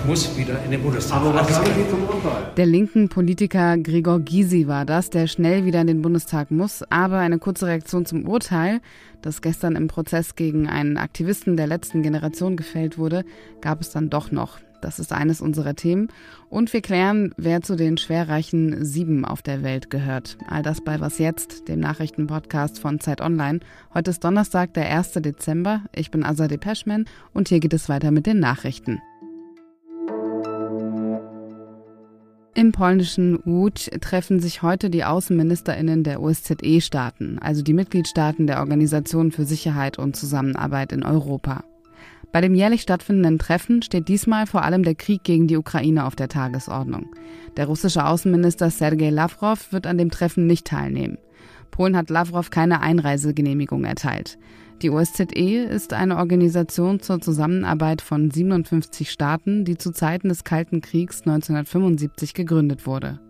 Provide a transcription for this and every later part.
ich muss wieder in den Bundestag. Aber was sagen Sie zum Urteil? Der linken Politiker Gregor Gysi war das, der schnell wieder in den Bundestag muss. Aber eine kurze Reaktion zum Urteil, das gestern im Prozess gegen einen Aktivisten der letzten Generation gefällt wurde, gab es dann doch noch. Das ist eines unserer Themen. Und wir klären, wer zu den schwerreichen Sieben auf der Welt gehört. All das bei Was Jetzt, dem Nachrichtenpodcast von Zeit Online. Heute ist Donnerstag, der 1. Dezember. Ich bin Azadeh Peschman und hier geht es weiter mit den Nachrichten. Im polnischen Łódź treffen sich heute die Außenministerinnen der OSZE-Staaten, also die Mitgliedstaaten der Organisation für Sicherheit und Zusammenarbeit in Europa. Bei dem jährlich stattfindenden Treffen steht diesmal vor allem der Krieg gegen die Ukraine auf der Tagesordnung. Der russische Außenminister Sergei Lavrov wird an dem Treffen nicht teilnehmen. Polen hat Lavrov keine Einreisegenehmigung erteilt. Die OSZE ist eine Organisation zur Zusammenarbeit von 57 Staaten, die zu Zeiten des Kalten Kriegs 1975 gegründet wurde.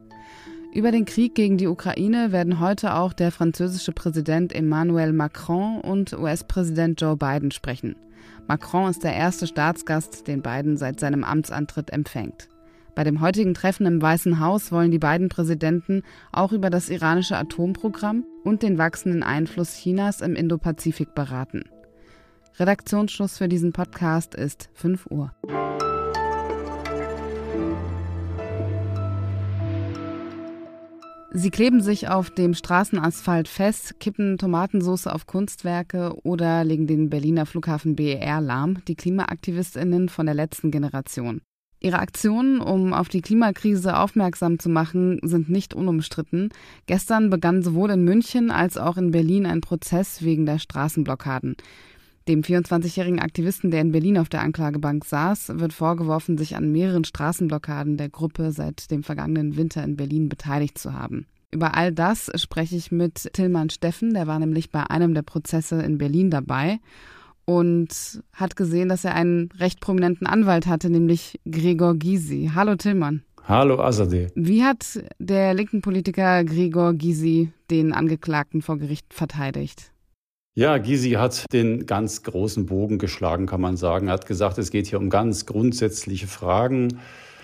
Über den Krieg gegen die Ukraine werden heute auch der französische Präsident Emmanuel Macron und US-Präsident Joe Biden sprechen. Macron ist der erste Staatsgast, den Biden seit seinem Amtsantritt empfängt. Bei dem heutigen Treffen im Weißen Haus wollen die beiden Präsidenten auch über das iranische Atomprogramm und den wachsenden Einfluss Chinas im Indopazifik beraten. Redaktionsschluss für diesen Podcast ist 5 Uhr. Sie kleben sich auf dem Straßenasphalt fest, kippen Tomatensauce auf Kunstwerke oder legen den Berliner Flughafen BER lahm, die Klimaaktivistinnen von der letzten Generation. Ihre Aktionen, um auf die Klimakrise aufmerksam zu machen, sind nicht unumstritten. Gestern begann sowohl in München als auch in Berlin ein Prozess wegen der Straßenblockaden. Dem 24-jährigen Aktivisten, der in Berlin auf der Anklagebank saß, wird vorgeworfen, sich an mehreren Straßenblockaden der Gruppe seit dem vergangenen Winter in Berlin beteiligt zu haben. Über all das spreche ich mit Tillmann Steffen, der war nämlich bei einem der Prozesse in Berlin dabei und hat gesehen, dass er einen recht prominenten Anwalt hatte, nämlich Gregor Gysi. Hallo Tillmann. Hallo Azadeh. Wie hat der linken Politiker Gregor Gysi den Angeklagten vor Gericht verteidigt? Ja, Gysi hat den ganz großen Bogen geschlagen, kann man sagen. Er hat gesagt, es geht hier um ganz grundsätzliche Fragen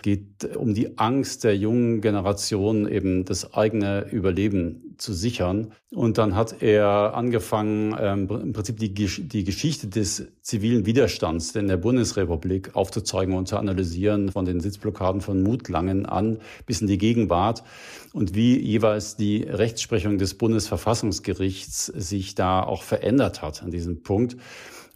geht um die Angst der jungen Generation, eben das eigene Überleben zu sichern. Und dann hat er angefangen, ähm, im Prinzip die, die Geschichte des zivilen Widerstands in der Bundesrepublik aufzuzeigen und zu analysieren, von den Sitzblockaden von Mutlangen an bis in die Gegenwart und wie jeweils die Rechtsprechung des Bundesverfassungsgerichts sich da auch verändert hat an diesem Punkt.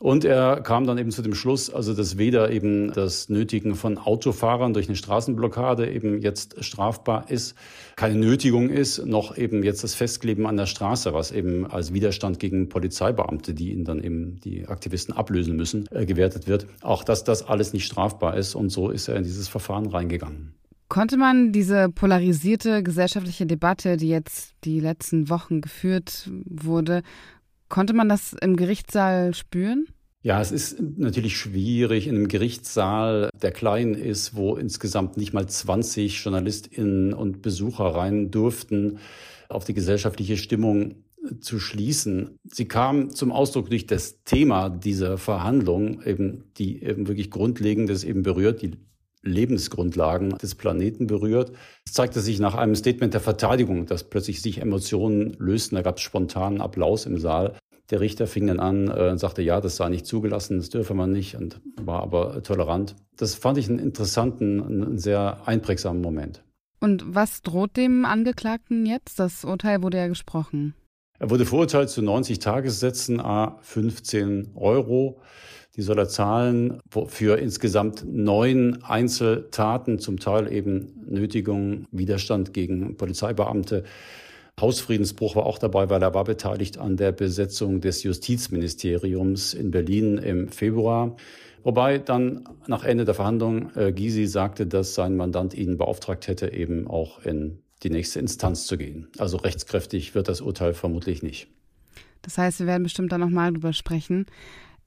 Und er kam dann eben zu dem Schluss, also dass weder eben das Nötigen von Autofahrern durch eine Straßenblockade eben jetzt strafbar ist, keine Nötigung ist, noch eben jetzt das Festkleben an der Straße, was eben als Widerstand gegen Polizeibeamte, die ihn dann eben die Aktivisten ablösen müssen, äh, gewertet wird. Auch dass das alles nicht strafbar ist. Und so ist er in dieses Verfahren reingegangen. Konnte man diese polarisierte gesellschaftliche Debatte, die jetzt die letzten Wochen geführt wurde, Konnte man das im Gerichtssaal spüren? Ja, es ist natürlich schwierig in einem Gerichtssaal, der klein ist, wo insgesamt nicht mal 20 JournalistInnen und Besucher rein durften, auf die gesellschaftliche Stimmung zu schließen. Sie kam zum Ausdruck durch das Thema dieser Verhandlung, eben, die eben wirklich Grundlegendes eben berührt, die Lebensgrundlagen des Planeten berührt. Es zeigte sich nach einem Statement der Verteidigung, dass plötzlich sich Emotionen lösten. Da gab es spontanen Applaus im Saal. Der Richter fing dann an äh, und sagte, ja, das sei nicht zugelassen, das dürfe man nicht und war aber tolerant. Das fand ich einen interessanten, einen sehr einprägsamen Moment. Und was droht dem Angeklagten jetzt? Das Urteil wurde ja gesprochen. Er wurde verurteilt zu 90 Tagessätzen, a 15 Euro. Die soll er zahlen für insgesamt neun Einzeltaten, zum Teil eben Nötigung, Widerstand gegen Polizeibeamte. Hausfriedensbruch war auch dabei, weil er war beteiligt an der Besetzung des Justizministeriums in Berlin im Februar. Wobei dann nach Ende der Verhandlung äh, Gysi sagte, dass sein Mandant ihn beauftragt hätte, eben auch in die nächste Instanz zu gehen. Also rechtskräftig wird das Urteil vermutlich nicht. Das heißt, wir werden bestimmt da nochmal drüber sprechen.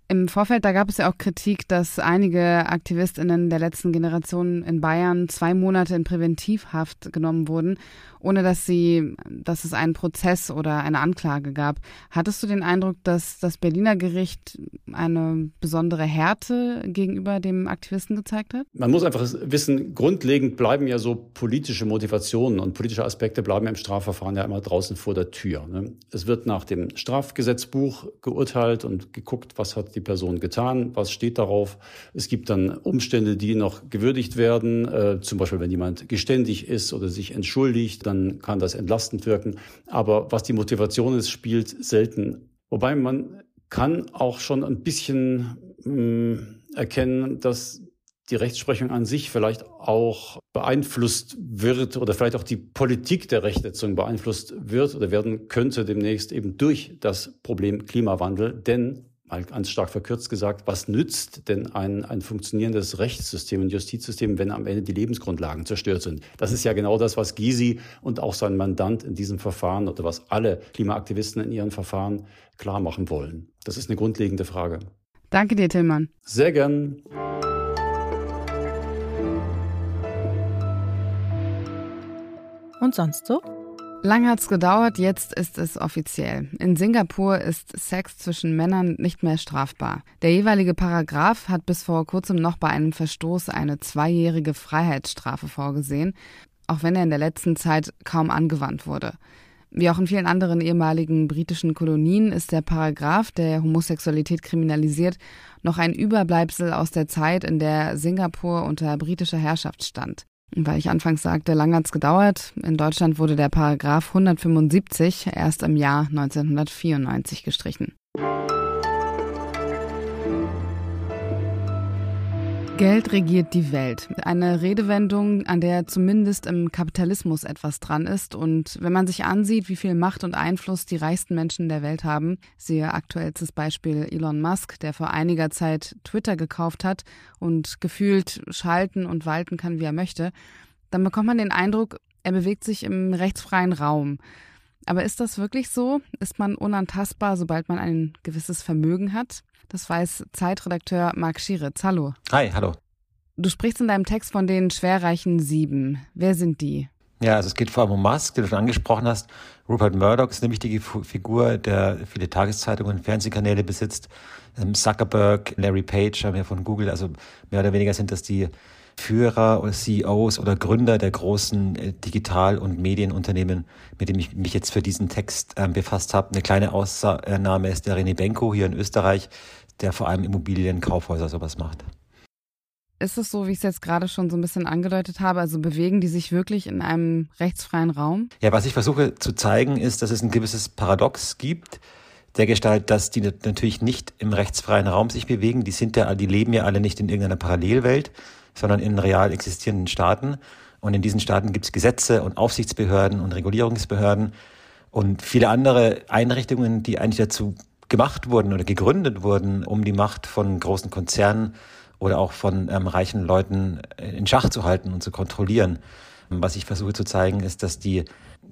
Im Vorfeld, da gab es ja auch Kritik, dass einige AktivistInnen der letzten Generation in Bayern zwei Monate in Präventivhaft genommen wurden, ohne dass sie, dass es einen Prozess oder eine Anklage gab. Hattest du den Eindruck, dass das Berliner Gericht eine besondere Härte gegenüber dem Aktivisten gezeigt hat? Man muss einfach wissen, grundlegend bleiben ja so politische Motivationen und politische Aspekte bleiben im Strafverfahren ja immer draußen vor der Tür. Ne? Es wird nach dem Strafgesetzbuch geurteilt und geguckt, was hat die Person getan, was steht darauf. Es gibt dann Umstände, die noch gewürdigt werden, äh, zum Beispiel wenn jemand geständig ist oder sich entschuldigt, dann kann das entlastend wirken. Aber was die Motivation ist, spielt selten. Wobei man kann auch schon ein bisschen mh, hm, erkennen, dass die Rechtsprechung an sich vielleicht auch beeinflusst wird oder vielleicht auch die Politik der Rechtsetzung beeinflusst wird oder werden könnte demnächst eben durch das Problem Klimawandel. Denn ganz stark verkürzt gesagt, was nützt denn ein, ein funktionierendes Rechtssystem und Justizsystem, wenn am Ende die Lebensgrundlagen zerstört sind? Das ist ja genau das, was Gysi und auch sein Mandant in diesem Verfahren oder was alle Klimaaktivisten in ihren Verfahren klar machen wollen. Das ist eine grundlegende Frage. Danke dir, Tillmann. Sehr gern. Und sonst so? Lang hat's gedauert, jetzt ist es offiziell. In Singapur ist Sex zwischen Männern nicht mehr strafbar. Der jeweilige Paragraph hat bis vor kurzem noch bei einem Verstoß eine zweijährige Freiheitsstrafe vorgesehen, auch wenn er in der letzten Zeit kaum angewandt wurde. Wie auch in vielen anderen ehemaligen britischen Kolonien ist der Paragraph, der Homosexualität kriminalisiert, noch ein Überbleibsel aus der Zeit, in der Singapur unter britischer Herrschaft stand. Weil ich anfangs sagte, lang hat's gedauert. In Deutschland wurde der Paragraph 175 erst im Jahr 1994 gestrichen. Geld regiert die Welt. Eine Redewendung, an der zumindest im Kapitalismus etwas dran ist. Und wenn man sich ansieht, wie viel Macht und Einfluss die reichsten Menschen der Welt haben, siehe aktuellstes Beispiel Elon Musk, der vor einiger Zeit Twitter gekauft hat und gefühlt schalten und walten kann, wie er möchte, dann bekommt man den Eindruck, er bewegt sich im rechtsfreien Raum. Aber ist das wirklich so? Ist man unantastbar, sobald man ein gewisses Vermögen hat? Das weiß Zeitredakteur Marc Schieritz. Hallo. Hi, hallo. Du sprichst in deinem Text von den schwerreichen Sieben. Wer sind die? Ja, also es geht vor allem um Musk, den du schon angesprochen hast. Rupert Murdoch ist eine wichtige Figur, der viele Tageszeitungen und Fernsehkanäle besitzt. Ähm, Zuckerberg, Larry Page haben ja von Google, also mehr oder weniger sind das die Führer oder CEOs oder Gründer der großen äh, Digital- und Medienunternehmen, mit denen ich mich jetzt für diesen Text äh, befasst habe. Eine kleine Ausnahme ist der René Benko hier in Österreich, der vor allem Immobilienkaufhäuser sowas macht. Ist es so, wie ich es jetzt gerade schon so ein bisschen angedeutet habe? Also bewegen die sich wirklich in einem rechtsfreien Raum? Ja, was ich versuche zu zeigen, ist, dass es ein gewisses Paradox gibt, der Gestalt, dass die natürlich nicht im rechtsfreien Raum sich bewegen. Die sind ja, die leben ja alle nicht in irgendeiner Parallelwelt, sondern in real existierenden Staaten. Und in diesen Staaten gibt es Gesetze und Aufsichtsbehörden und Regulierungsbehörden und viele andere Einrichtungen, die eigentlich dazu gemacht wurden oder gegründet wurden, um die Macht von großen Konzernen oder auch von ähm, reichen Leuten in Schach zu halten und zu kontrollieren. Was ich versuche zu zeigen, ist, dass die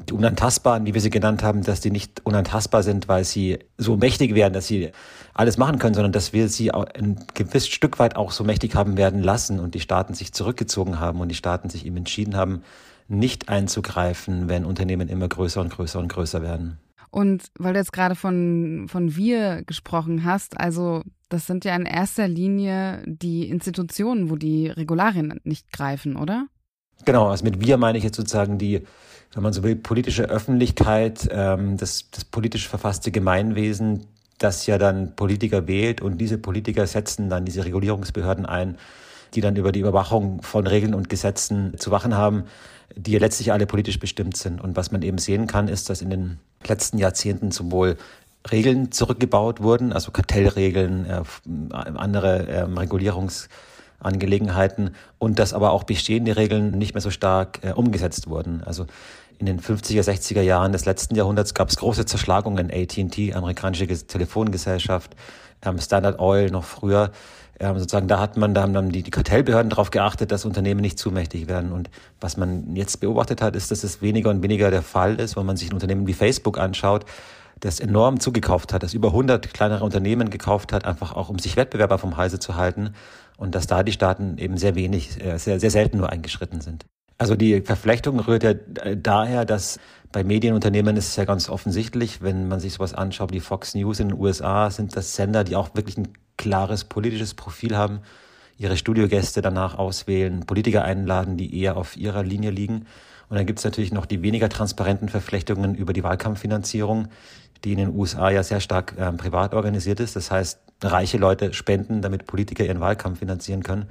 die Unantastbaren, wie wir sie genannt haben, dass die nicht unantastbar sind, weil sie so mächtig werden, dass sie alles machen können, sondern dass wir sie ein gewisses Stück weit auch so mächtig haben werden lassen und die Staaten sich zurückgezogen haben und die Staaten sich eben entschieden haben, nicht einzugreifen, wenn Unternehmen immer größer und größer und größer werden. Und weil du jetzt gerade von, von wir gesprochen hast, also das sind ja in erster Linie die Institutionen, wo die Regularien nicht greifen, oder? Genau, also mit wir meine ich jetzt sozusagen die wenn man so will, politische Öffentlichkeit, ähm, das, das politisch verfasste Gemeinwesen, das ja dann Politiker wählt und diese Politiker setzen dann diese Regulierungsbehörden ein, die dann über die Überwachung von Regeln und Gesetzen zu wachen haben, die ja letztlich alle politisch bestimmt sind. Und was man eben sehen kann, ist, dass in den letzten Jahrzehnten sowohl Regeln zurückgebaut wurden, also Kartellregeln, äh, andere äh, Regulierungsangelegenheiten und dass aber auch bestehende Regeln nicht mehr so stark äh, umgesetzt wurden. Also in den 50er, 60er Jahren des letzten Jahrhunderts gab es große Zerschlagungen. AT&T, amerikanische Telefongesellschaft, ähm, Standard Oil noch früher. Ähm, sozusagen da hat man, da haben dann die, die Kartellbehörden darauf geachtet, dass Unternehmen nicht zu mächtig werden. Und was man jetzt beobachtet hat, ist, dass es weniger und weniger der Fall ist, wenn man sich ein Unternehmen wie Facebook anschaut, das enorm zugekauft hat, das über 100 kleinere Unternehmen gekauft hat, einfach auch um sich Wettbewerber vom Halse zu halten und dass da die Staaten eben sehr wenig, äh, sehr, sehr selten nur eingeschritten sind. Also die Verflechtung rührt ja äh, daher, dass bei Medienunternehmen ist es ja ganz offensichtlich, wenn man sich sowas anschaut wie Fox News in den USA, sind das Sender, die auch wirklich ein klares politisches Profil haben, ihre Studiogäste danach auswählen, Politiker einladen, die eher auf ihrer Linie liegen. Und dann gibt es natürlich noch die weniger transparenten Verflechtungen über die Wahlkampffinanzierung, die in den USA ja sehr stark äh, privat organisiert ist. Das heißt, reiche Leute spenden, damit Politiker ihren Wahlkampf finanzieren können.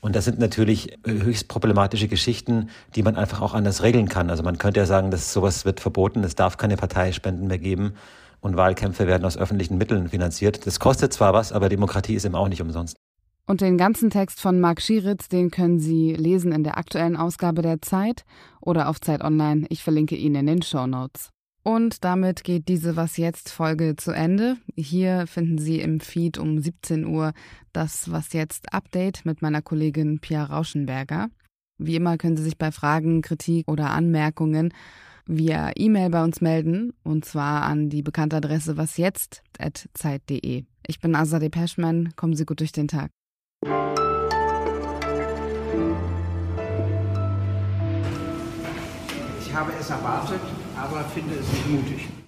Und das sind natürlich höchst problematische Geschichten, die man einfach auch anders regeln kann. Also man könnte ja sagen, dass sowas wird verboten, es darf keine Parteispenden mehr geben und Wahlkämpfe werden aus öffentlichen Mitteln finanziert. Das kostet zwar was, aber Demokratie ist eben auch nicht umsonst. Und den ganzen Text von Marc Schieritz, den können Sie lesen in der aktuellen Ausgabe der Zeit oder auf Zeit Online. Ich verlinke ihn in den Show Notes. Und damit geht diese Was jetzt Folge zu Ende. Hier finden Sie im Feed um 17 Uhr das Was jetzt Update mit meiner Kollegin Pia Rauschenberger. Wie immer können Sie sich bei Fragen, Kritik oder Anmerkungen via E-Mail bei uns melden und zwar an die bekannte Adresse wasjetzt@zeit.de. Ich bin Azadeh Peschman. Kommen Sie gut durch den Tag. Ich habe es erwartet, aber finde es nicht mutig.